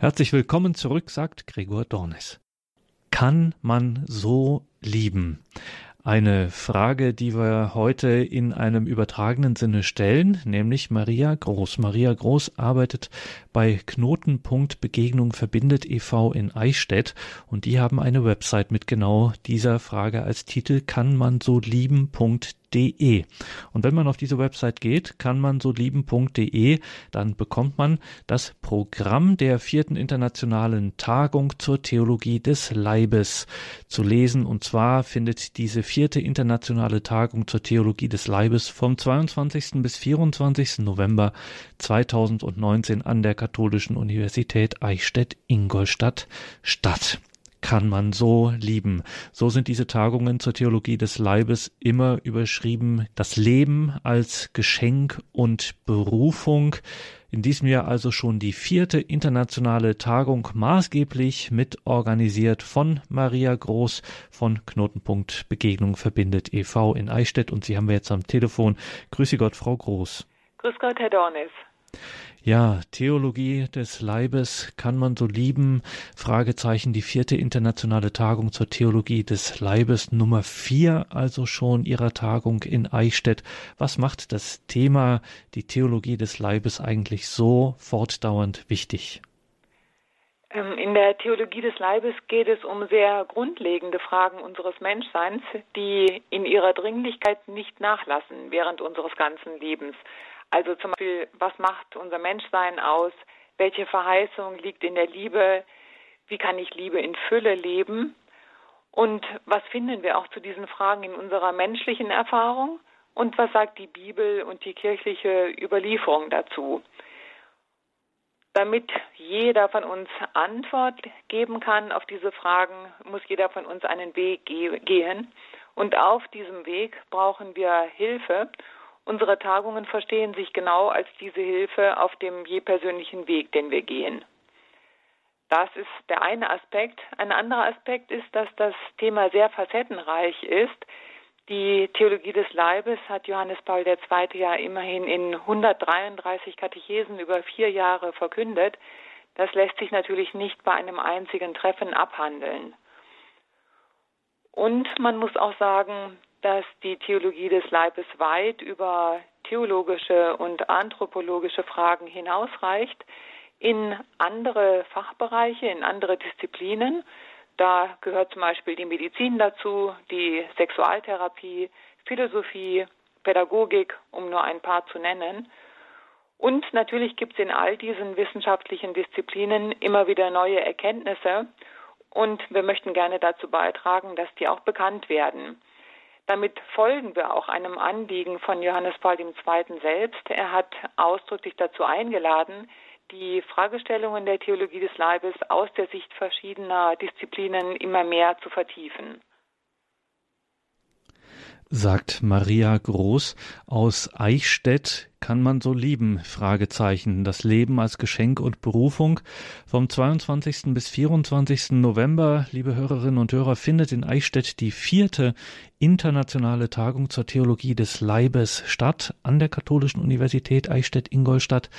Herzlich willkommen zurück, sagt Gregor Dornis. Kann man so lieben? Eine Frage, die wir heute in einem übertragenen Sinne stellen, nämlich Maria Groß. Maria Groß arbeitet bei Knotenpunkt Begegnung verbindet e.V. in Eichstätt und die haben eine Website mit genau dieser Frage als Titel kann man so lieben.de lieben.de. Und wenn man auf diese Website geht, kann man so lieben.de, dann bekommt man das Programm der vierten internationalen Tagung zur Theologie des Leibes zu lesen. Und zwar findet diese vierte internationale Tagung zur Theologie des Leibes vom 22. bis 24. November 2019 an der Katholischen Universität Eichstätt-Ingolstadt statt kann man so lieben. So sind diese Tagungen zur Theologie des Leibes immer überschrieben. Das Leben als Geschenk und Berufung. In diesem Jahr also schon die vierte internationale Tagung maßgeblich mitorganisiert von Maria Groß von Knotenpunkt Begegnung verbindet e.V. in Eichstätt und Sie haben wir jetzt am Telefon. Grüße Gott, Frau Groß. Grüß Gott, Herr Dornis. Ja, Theologie des Leibes kann man so lieben. Fragezeichen, die vierte internationale Tagung zur Theologie des Leibes, Nummer vier also schon ihrer Tagung in Eichstätt. Was macht das Thema, die Theologie des Leibes eigentlich so fortdauernd wichtig? Ähm, in der Theologie des Leibes geht es um sehr grundlegende Fragen unseres Menschseins, die in ihrer Dringlichkeit nicht nachlassen während unseres ganzen Lebens. Also zum Beispiel, was macht unser Menschsein aus? Welche Verheißung liegt in der Liebe? Wie kann ich Liebe in Fülle leben? Und was finden wir auch zu diesen Fragen in unserer menschlichen Erfahrung? Und was sagt die Bibel und die kirchliche Überlieferung dazu? Damit jeder von uns Antwort geben kann auf diese Fragen, muss jeder von uns einen Weg gehen. Und auf diesem Weg brauchen wir Hilfe. Unsere Tagungen verstehen sich genau als diese Hilfe auf dem je persönlichen Weg, den wir gehen. Das ist der eine Aspekt. Ein anderer Aspekt ist, dass das Thema sehr facettenreich ist. Die Theologie des Leibes hat Johannes Paul II. ja immerhin in 133 Katechesen über vier Jahre verkündet. Das lässt sich natürlich nicht bei einem einzigen Treffen abhandeln. Und man muss auch sagen, dass die Theologie des Leibes weit über theologische und anthropologische Fragen hinausreicht in andere Fachbereiche, in andere Disziplinen. Da gehört zum Beispiel die Medizin dazu, die Sexualtherapie, Philosophie, Pädagogik, um nur ein paar zu nennen. Und natürlich gibt es in all diesen wissenschaftlichen Disziplinen immer wieder neue Erkenntnisse und wir möchten gerne dazu beitragen, dass die auch bekannt werden. Damit folgen wir auch einem Anliegen von Johannes Paul II. selbst. Er hat ausdrücklich dazu eingeladen, die Fragestellungen der Theologie des Leibes aus der Sicht verschiedener Disziplinen immer mehr zu vertiefen. Sagt Maria Groß aus Eichstätt kann man so lieben? Fragezeichen. Das Leben als Geschenk und Berufung. Vom 22. bis 24. November, liebe Hörerinnen und Hörer, findet in Eichstätt die vierte internationale Tagung zur Theologie des Leibes statt. An der Katholischen Universität Eichstätt-Ingolstadt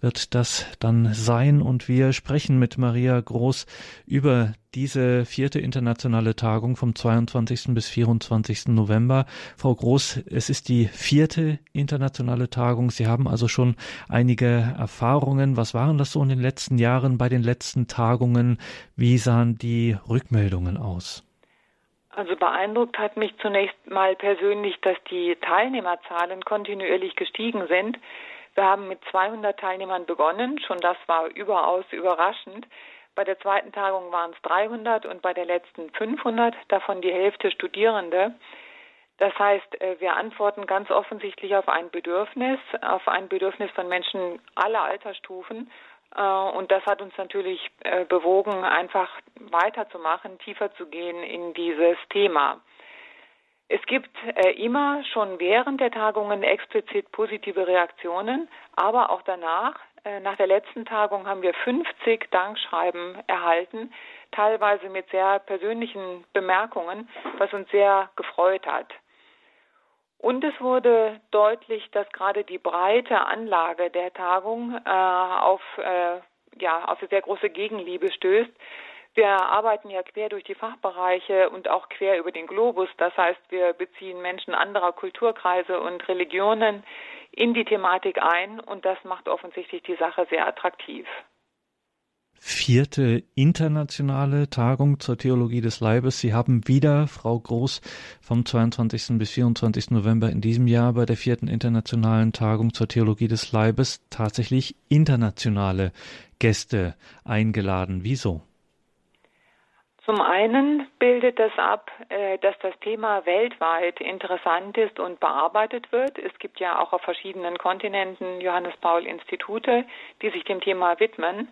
wird das dann sein und wir sprechen mit Maria Groß über diese vierte internationale Tagung vom 22. bis 24. November. Frau Groß, es ist die vierte internationale Tagung. Sie haben also schon einige Erfahrungen. Was waren das so in den letzten Jahren bei den letzten Tagungen? Wie sahen die Rückmeldungen aus? Also beeindruckt hat mich zunächst mal persönlich, dass die Teilnehmerzahlen kontinuierlich gestiegen sind. Wir haben mit 200 Teilnehmern begonnen, schon das war überaus überraschend. Bei der zweiten Tagung waren es 300 und bei der letzten 500, davon die Hälfte Studierende. Das heißt, äh, wir antworten ganz offensichtlich auf ein Bedürfnis, auf ein Bedürfnis von Menschen aller Altersstufen äh, und das hat uns natürlich äh, bewogen, einfach weiterzumachen, tiefer zu gehen in dieses Thema. Es gibt immer schon während der Tagungen explizit positive Reaktionen, aber auch danach. Nach der letzten Tagung haben wir 50 Dankschreiben erhalten, teilweise mit sehr persönlichen Bemerkungen, was uns sehr gefreut hat. Und es wurde deutlich, dass gerade die breite Anlage der Tagung äh, auf äh, ja, auf sehr große Gegenliebe stößt. Wir arbeiten ja quer durch die Fachbereiche und auch quer über den Globus. Das heißt, wir beziehen Menschen anderer Kulturkreise und Religionen in die Thematik ein und das macht offensichtlich die Sache sehr attraktiv vierte internationale Tagung zur Theologie des Leibes. Sie haben wieder, Frau Groß, vom 22. bis 24. November in diesem Jahr bei der vierten internationalen Tagung zur Theologie des Leibes tatsächlich internationale Gäste eingeladen. Wieso? Zum einen bildet das ab, äh, dass das Thema weltweit interessant ist und bearbeitet wird. Es gibt ja auch auf verschiedenen Kontinenten Johannes Paul Institute, die sich dem Thema widmen.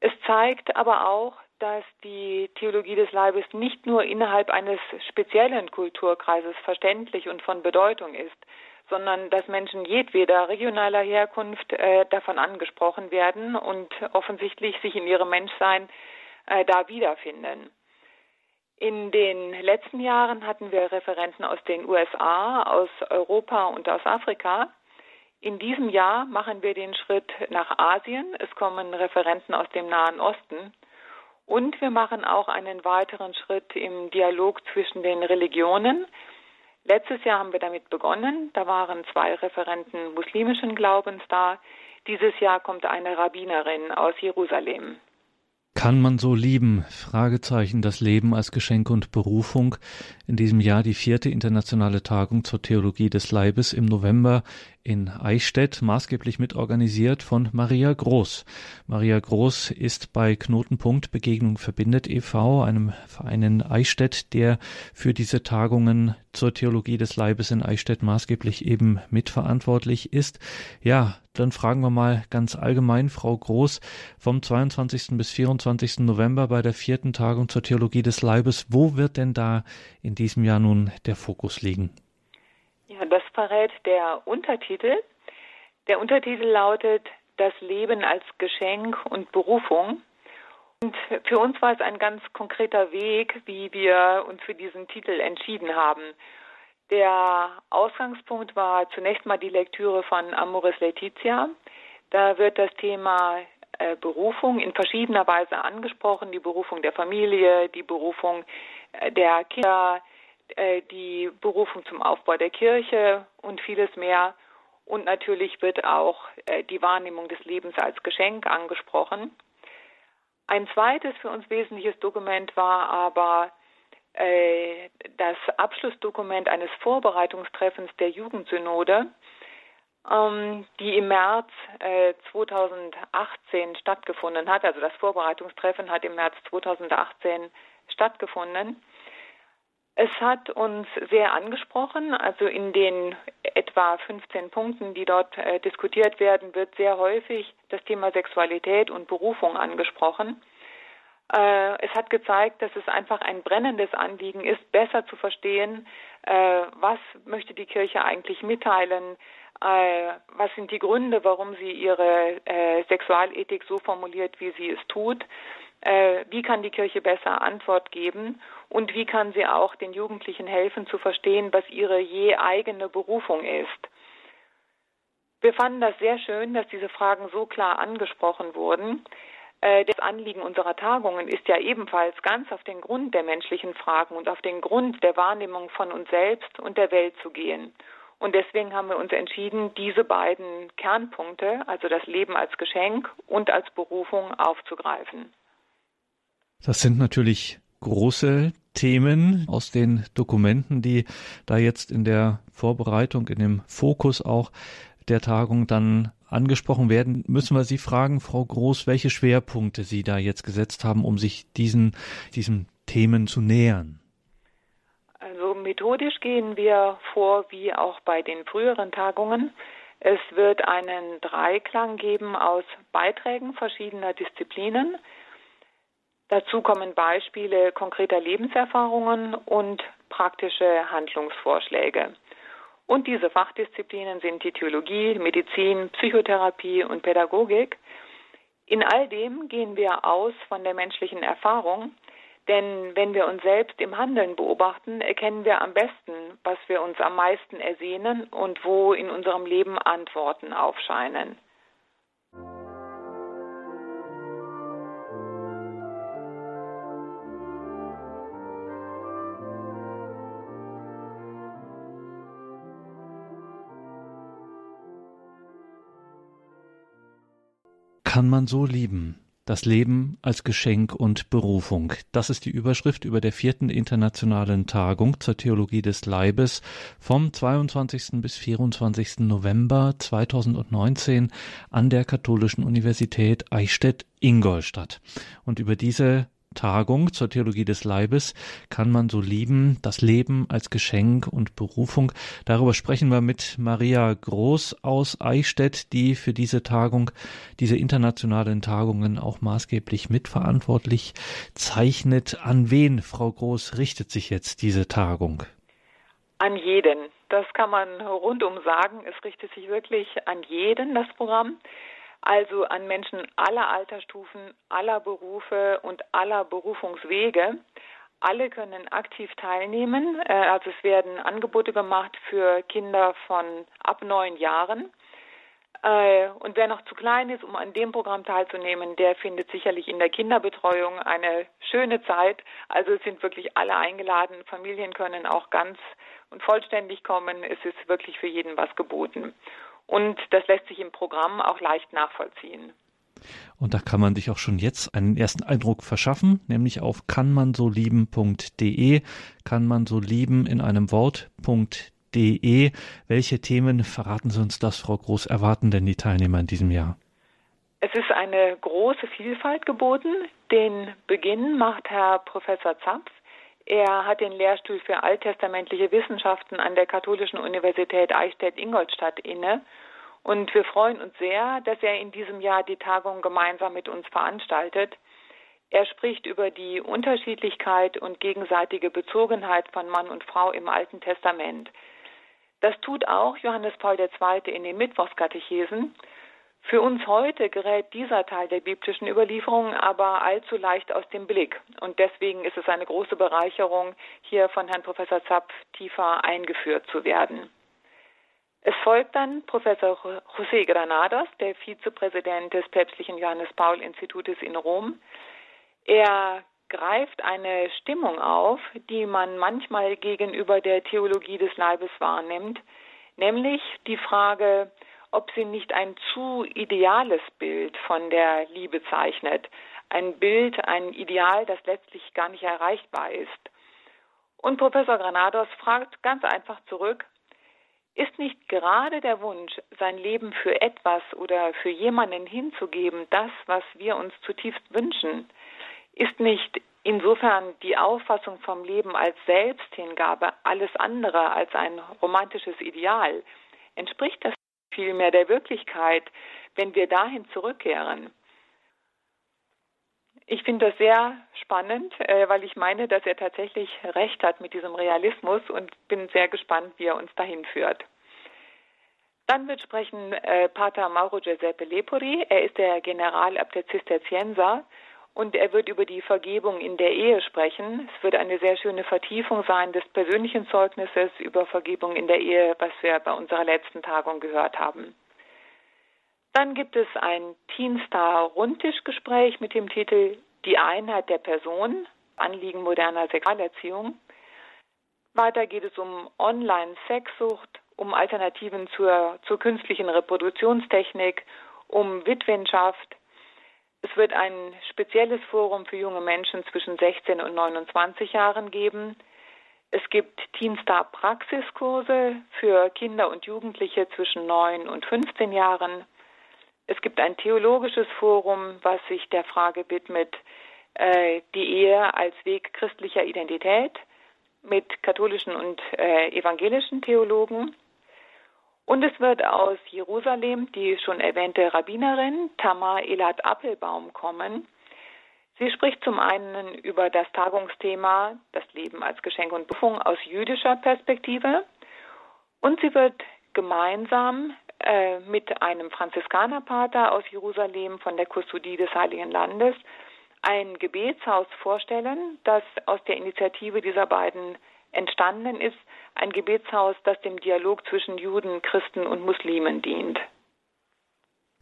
Es zeigt aber auch, dass die Theologie des Leibes nicht nur innerhalb eines speziellen Kulturkreises verständlich und von Bedeutung ist, sondern dass Menschen jedweder regionaler Herkunft äh, davon angesprochen werden und offensichtlich sich in ihrem Menschsein äh, da wiederfinden. In den letzten Jahren hatten wir Referenten aus den USA, aus Europa und aus Afrika. In diesem Jahr machen wir den Schritt nach Asien. Es kommen Referenten aus dem Nahen Osten. Und wir machen auch einen weiteren Schritt im Dialog zwischen den Religionen. Letztes Jahr haben wir damit begonnen. Da waren zwei Referenten muslimischen Glaubens da. Dieses Jahr kommt eine Rabbinerin aus Jerusalem. Kann man so lieben? Fragezeichen. Das Leben als Geschenk und Berufung. In diesem Jahr die vierte internationale Tagung zur Theologie des Leibes im November in Eichstätt, maßgeblich mitorganisiert von Maria Groß. Maria Groß ist bei Knotenpunkt Begegnung verbindet e.V., einem Verein in Eichstätt, der für diese Tagungen zur Theologie des Leibes in Eichstätt maßgeblich eben mitverantwortlich ist. Ja, dann fragen wir mal ganz allgemein, Frau Groß, vom 22. bis 24. November bei der vierten Tagung zur Theologie des Leibes, wo wird denn da in diesem Jahr nun der Fokus liegen? Ja, das verrät der Untertitel. Der Untertitel lautet Das Leben als Geschenk und Berufung. Und für uns war es ein ganz konkreter Weg, wie wir uns für diesen Titel entschieden haben. Der Ausgangspunkt war zunächst mal die Lektüre von Amoris Laetitia. Da wird das Thema äh, Berufung in verschiedener Weise angesprochen, die Berufung der Familie, die Berufung äh, der Kinder, äh, die Berufung zum Aufbau der Kirche und vieles mehr. Und natürlich wird auch äh, die Wahrnehmung des Lebens als Geschenk angesprochen. Ein zweites für uns wesentliches Dokument war aber äh, das Abschlussdokument eines Vorbereitungstreffens der Jugendsynode, ähm, die im März 2018 stattgefunden hat. Also das Vorbereitungstreffen hat im März 2018 stattgefunden. Es hat uns sehr angesprochen. Also in den etwa 15 Punkten, die dort äh, diskutiert werden, wird sehr häufig das Thema Sexualität und Berufung angesprochen. Äh, es hat gezeigt, dass es einfach ein brennendes Anliegen ist, besser zu verstehen, äh, was möchte die Kirche eigentlich mitteilen, äh, was sind die Gründe, warum sie ihre äh, Sexualethik so formuliert, wie sie es tut äh, wie kann die Kirche besser Antwort geben und wie kann sie auch den Jugendlichen helfen zu verstehen, was ihre je eigene Berufung ist. Wir fanden das sehr schön, dass diese Fragen so klar angesprochen wurden. Äh, das Anliegen unserer Tagungen ist ja ebenfalls ganz auf den Grund der menschlichen Fragen und auf den Grund der Wahrnehmung von uns selbst und der Welt zu gehen. Und deswegen haben wir uns entschieden, diese beiden Kernpunkte, also das Leben als Geschenk und als Berufung, aufzugreifen. Das sind natürlich große Themen aus den Dokumenten, die da jetzt in der Vorbereitung, in dem Fokus auch der Tagung dann angesprochen werden, müssen wir Sie fragen, Frau Groß, welche Schwerpunkte Sie da jetzt gesetzt haben, um sich diesen, diesen Themen zu nähern. Also methodisch gehen wir vor wie auch bei den früheren Tagungen. Es wird einen Dreiklang geben aus Beiträgen verschiedener Disziplinen. Dazu kommen Beispiele konkreter Lebenserfahrungen und praktische Handlungsvorschläge. Und diese Fachdisziplinen sind die Theologie, Medizin, Psychotherapie und Pädagogik. In all dem gehen wir aus von der menschlichen Erfahrung, denn wenn wir uns selbst im Handeln beobachten, erkennen wir am besten, was wir uns am meisten ersehnen und wo in unserem Leben Antworten aufscheinen. Kann man so lieben? Das Leben als Geschenk und Berufung. Das ist die Überschrift über der vierten internationalen Tagung zur Theologie des Leibes vom 22. bis 24. November 2019 an der Katholischen Universität Eichstätt-Ingolstadt. Und über diese Tagung zur Theologie des Leibes kann man so lieben, das Leben als Geschenk und Berufung. Darüber sprechen wir mit Maria Groß aus Eichstätt, die für diese Tagung, diese internationalen Tagungen auch maßgeblich mitverantwortlich zeichnet. An wen, Frau Groß, richtet sich jetzt diese Tagung? An jeden. Das kann man rundum sagen. Es richtet sich wirklich an jeden, das Programm also an Menschen aller Altersstufen, aller Berufe und aller Berufungswege. Alle können aktiv teilnehmen. Äh, also es werden Angebote gemacht für Kinder von ab neun Jahren. Äh, und wer noch zu klein ist, um an dem Programm teilzunehmen, der findet sicherlich in der Kinderbetreuung eine schöne Zeit. Also es sind wirklich alle eingeladen. Familien können auch ganz und vollständig kommen. Es ist wirklich für jeden was geboten. Und das lässt sich im Programm auch leicht nachvollziehen. Und da kann man sich auch schon jetzt einen ersten Eindruck verschaffen, nämlich auf kannmansolieben.de, kann man so lieben in einem Wort.de. Welche Themen verraten Sie uns das, Frau Groß, erwarten denn die Teilnehmer in diesem Jahr? Es ist eine große Vielfalt geboten. Den Beginn macht Herr Professor Zapf. Er hat den Lehrstuhl für alttestamentliche Wissenschaften an der Katholischen Universität Eichstätt-Ingolstadt inne. Und wir freuen uns sehr, dass er in diesem Jahr die Tagung gemeinsam mit uns veranstaltet. Er spricht über die Unterschiedlichkeit und gegenseitige Bezogenheit von Mann und Frau im Alten Testament. Das tut auch Johannes Paul II. in den Mittwochskatechesen. Für uns heute gerät dieser Teil der biblischen Überlieferung aber allzu leicht aus dem Blick. Und deswegen ist es eine große Bereicherung, hier von Herrn Professor Zapf tiefer eingeführt zu werden. Es folgt dann Professor José Granados, der Vizepräsident des päpstlichen Johannes Paul Institutes in Rom. Er greift eine Stimmung auf, die man manchmal gegenüber der Theologie des Leibes wahrnimmt, nämlich die Frage, ob sie nicht ein zu ideales Bild von der Liebe zeichnet. Ein Bild, ein Ideal, das letztlich gar nicht erreichbar ist. Und Professor Granados fragt ganz einfach zurück, ist nicht gerade der Wunsch, sein Leben für etwas oder für jemanden hinzugeben, das, was wir uns zutiefst wünschen? Ist nicht insofern die Auffassung vom Leben als Selbsthingabe alles andere als ein romantisches Ideal? Entspricht das vielmehr der Wirklichkeit, wenn wir dahin zurückkehren. Ich finde das sehr spannend, äh, weil ich meine, dass er tatsächlich recht hat mit diesem Realismus und bin sehr gespannt, wie er uns dahin führt. Dann wird sprechen äh, Pater Mauro Giuseppe Lepori. Er ist der Generalabt der Zisterzienser und er wird über die Vergebung in der Ehe sprechen. Es wird eine sehr schöne Vertiefung sein des persönlichen Zeugnisses über Vergebung in der Ehe, was wir bei unserer letzten Tagung gehört haben. Dann gibt es ein Teenstar-Rundtischgespräch mit dem Titel Die Einheit der Person, Anliegen moderner Sexualerziehung. Weiter geht es um Online-Sexsucht, um Alternativen zur, zur künstlichen Reproduktionstechnik, um Witwenschaft, es wird ein spezielles Forum für junge Menschen zwischen 16 und 29 Jahren geben. Es gibt Teenstar Praxiskurse für Kinder und Jugendliche zwischen 9 und 15 Jahren. Es gibt ein theologisches Forum, was sich der Frage widmet, äh, die Ehe als Weg christlicher Identität mit katholischen und äh, evangelischen Theologen. Und es wird aus Jerusalem die schon erwähnte Rabbinerin Tamar Elat Appelbaum kommen. Sie spricht zum einen über das Tagungsthema Das Leben als Geschenk und Berufung aus jüdischer Perspektive und sie wird gemeinsam äh, mit einem Franziskanerpater aus Jerusalem von der Kustodie des Heiligen Landes ein Gebetshaus vorstellen, das aus der Initiative dieser beiden entstanden ist, ein Gebetshaus, das dem Dialog zwischen Juden, Christen und Muslimen dient.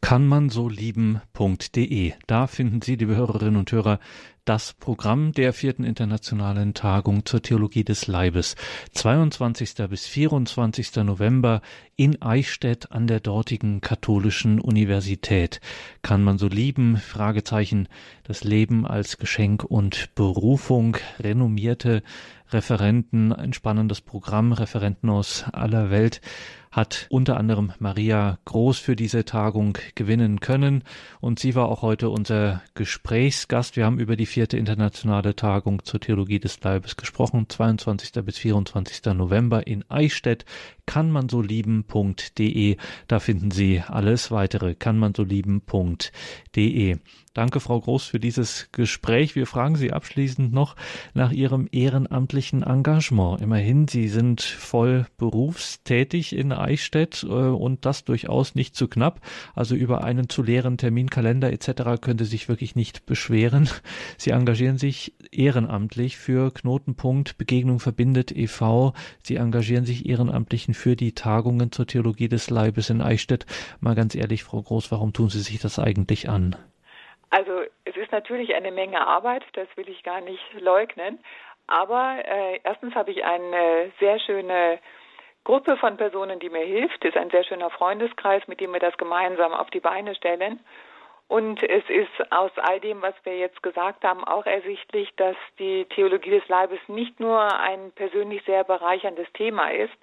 Kann man so lieben.de. Da finden Sie, liebe Hörerinnen und Hörer, das Programm der vierten internationalen Tagung zur Theologie des Leibes. 22. bis 24. November in Eichstätt an der dortigen katholischen Universität. Kann man so lieben? Fragezeichen. Das Leben als Geschenk und Berufung. Renommierte Referenten, ein spannendes Programm, Referenten aus aller Welt hat unter anderem Maria Groß für diese Tagung gewinnen können und sie war auch heute unser Gesprächsgast. Wir haben über die vierte internationale Tagung zur Theologie des Leibes gesprochen, 22. bis 24. November in Eichstätt. Kann man so lieben.de. Da finden Sie alles weitere. Kann man so lieben.de. Danke, Frau Groß, für dieses Gespräch. Wir fragen Sie abschließend noch nach Ihrem ehrenamtlichen Engagement. Immerhin, Sie sind voll berufstätig in Eichstätt äh, und das durchaus nicht zu knapp. Also über einen zu leeren Terminkalender etc. können Sie sich wirklich nicht beschweren. Sie engagieren sich ehrenamtlich für Knotenpunkt Begegnung verbindet e.V. Sie engagieren sich ehrenamtlich für die Tagungen zur Theologie des Leibes in Eichstätt. Mal ganz ehrlich, Frau Groß, warum tun Sie sich das eigentlich an? Also es ist natürlich eine Menge Arbeit, das will ich gar nicht leugnen. Aber äh, erstens habe ich eine sehr schöne Gruppe von Personen, die mir hilft. Es ist ein sehr schöner Freundeskreis, mit dem wir das gemeinsam auf die Beine stellen. Und es ist aus all dem, was wir jetzt gesagt haben, auch ersichtlich, dass die Theologie des Leibes nicht nur ein persönlich sehr bereicherndes Thema ist.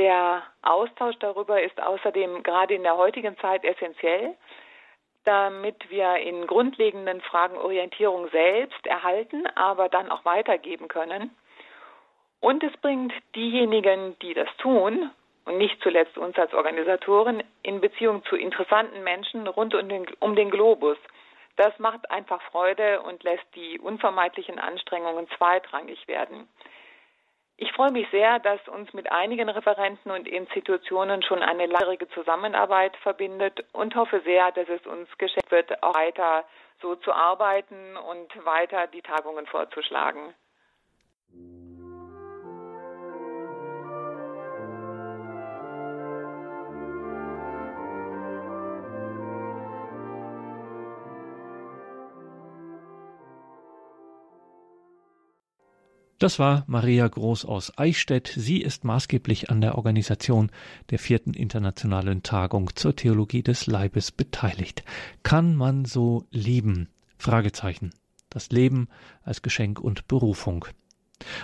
Der Austausch darüber ist außerdem gerade in der heutigen Zeit essentiell damit wir in grundlegenden Fragen Orientierung selbst erhalten, aber dann auch weitergeben können. Und es bringt diejenigen, die das tun, und nicht zuletzt uns als Organisatoren, in Beziehung zu interessanten Menschen rund um den, um den Globus. Das macht einfach Freude und lässt die unvermeidlichen Anstrengungen zweitrangig werden. Ich freue mich sehr, dass uns mit einigen Referenten und Institutionen schon eine langjährige Zusammenarbeit verbindet und hoffe sehr, dass es uns geschafft wird, auch weiter so zu arbeiten und weiter die Tagungen vorzuschlagen. Das war Maria Groß aus Eichstätt. Sie ist maßgeblich an der Organisation der vierten internationalen Tagung zur Theologie des Leibes beteiligt. Kann man so lieben? Fragezeichen. Das Leben als Geschenk und Berufung.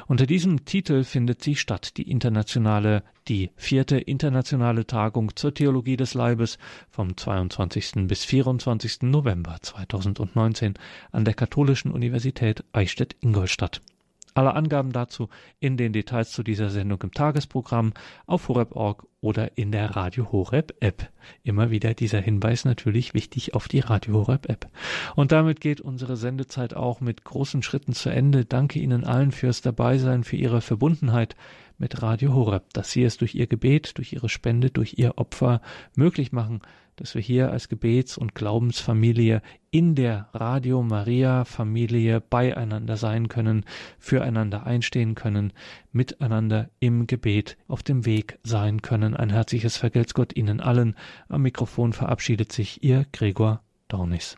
Unter diesem Titel findet sie statt, die internationale, die vierte internationale Tagung zur Theologie des Leibes vom 22. bis 24. November 2019 an der Katholischen Universität Eichstätt-Ingolstadt. Alle Angaben dazu in den Details zu dieser Sendung im Tagesprogramm auf horeb.org oder in der Radio Horeb App. Immer wieder dieser Hinweis natürlich wichtig auf die Radio Horeb App. Und damit geht unsere Sendezeit auch mit großen Schritten zu Ende. Danke Ihnen allen fürs Dabeisein, für Ihre Verbundenheit mit Radio Horeb, dass Sie es durch Ihr Gebet, durch Ihre Spende, durch Ihr Opfer möglich machen, dass wir hier als Gebets- und Glaubensfamilie in der Radio Maria Familie beieinander sein können, füreinander einstehen können, miteinander im Gebet auf dem Weg sein können. Ein herzliches Vergelt's Gott Ihnen allen. Am Mikrofon verabschiedet sich Ihr Gregor Dornis.